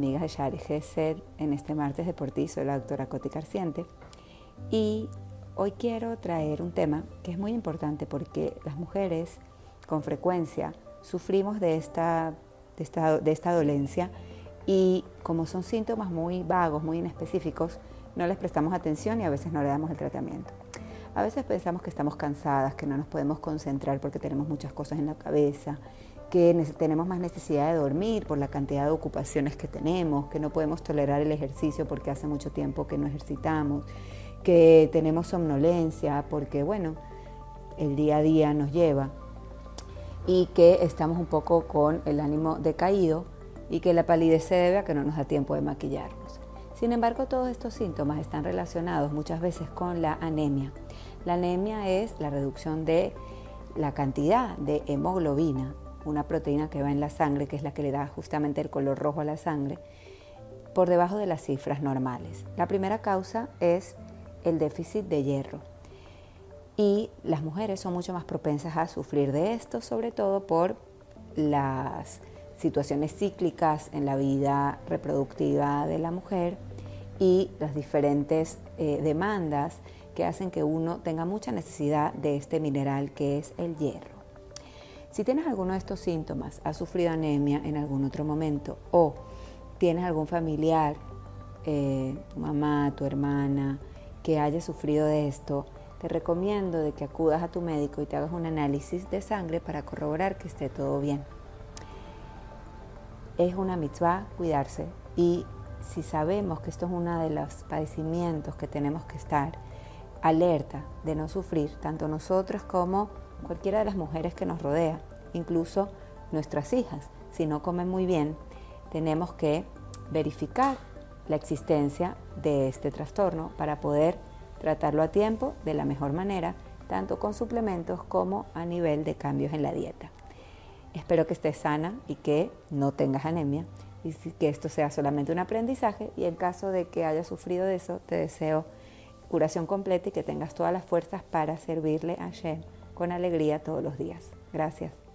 de Shari Gesed en este martes de por soy la doctora Coti Carciente. Y hoy quiero traer un tema que es muy importante porque las mujeres con frecuencia sufrimos de esta, de esta, de esta dolencia y como son síntomas muy vagos, muy inespecíficos, no les prestamos atención y a veces no le damos el tratamiento. A veces pensamos que estamos cansadas, que no nos podemos concentrar porque tenemos muchas cosas en la cabeza, que tenemos más necesidad de dormir por la cantidad de ocupaciones que tenemos, que no podemos tolerar el ejercicio porque hace mucho tiempo que no ejercitamos, que tenemos somnolencia porque, bueno, el día a día nos lleva y que estamos un poco con el ánimo decaído y que la palidez se debe a que no nos da tiempo de maquillarnos. Sin embargo, todos estos síntomas están relacionados muchas veces con la anemia. La anemia es la reducción de la cantidad de hemoglobina una proteína que va en la sangre, que es la que le da justamente el color rojo a la sangre, por debajo de las cifras normales. La primera causa es el déficit de hierro. Y las mujeres son mucho más propensas a sufrir de esto, sobre todo por las situaciones cíclicas en la vida reproductiva de la mujer y las diferentes eh, demandas que hacen que uno tenga mucha necesidad de este mineral que es el hierro. Si tienes alguno de estos síntomas, has sufrido anemia en algún otro momento o tienes algún familiar, eh, tu mamá, tu hermana, que haya sufrido de esto, te recomiendo de que acudas a tu médico y te hagas un análisis de sangre para corroborar que esté todo bien. Es una mitzvah cuidarse y si sabemos que esto es uno de los padecimientos que tenemos que estar alerta de no sufrir, tanto nosotros como cualquiera de las mujeres que nos rodea, incluso nuestras hijas. Si no comen muy bien, tenemos que verificar la existencia de este trastorno para poder tratarlo a tiempo de la mejor manera, tanto con suplementos como a nivel de cambios en la dieta. Espero que estés sana y que no tengas anemia y que esto sea solamente un aprendizaje y en caso de que hayas sufrido de eso, te deseo curación completa y que tengas todas las fuerzas para servirle a Shem con alegría todos los días. Gracias.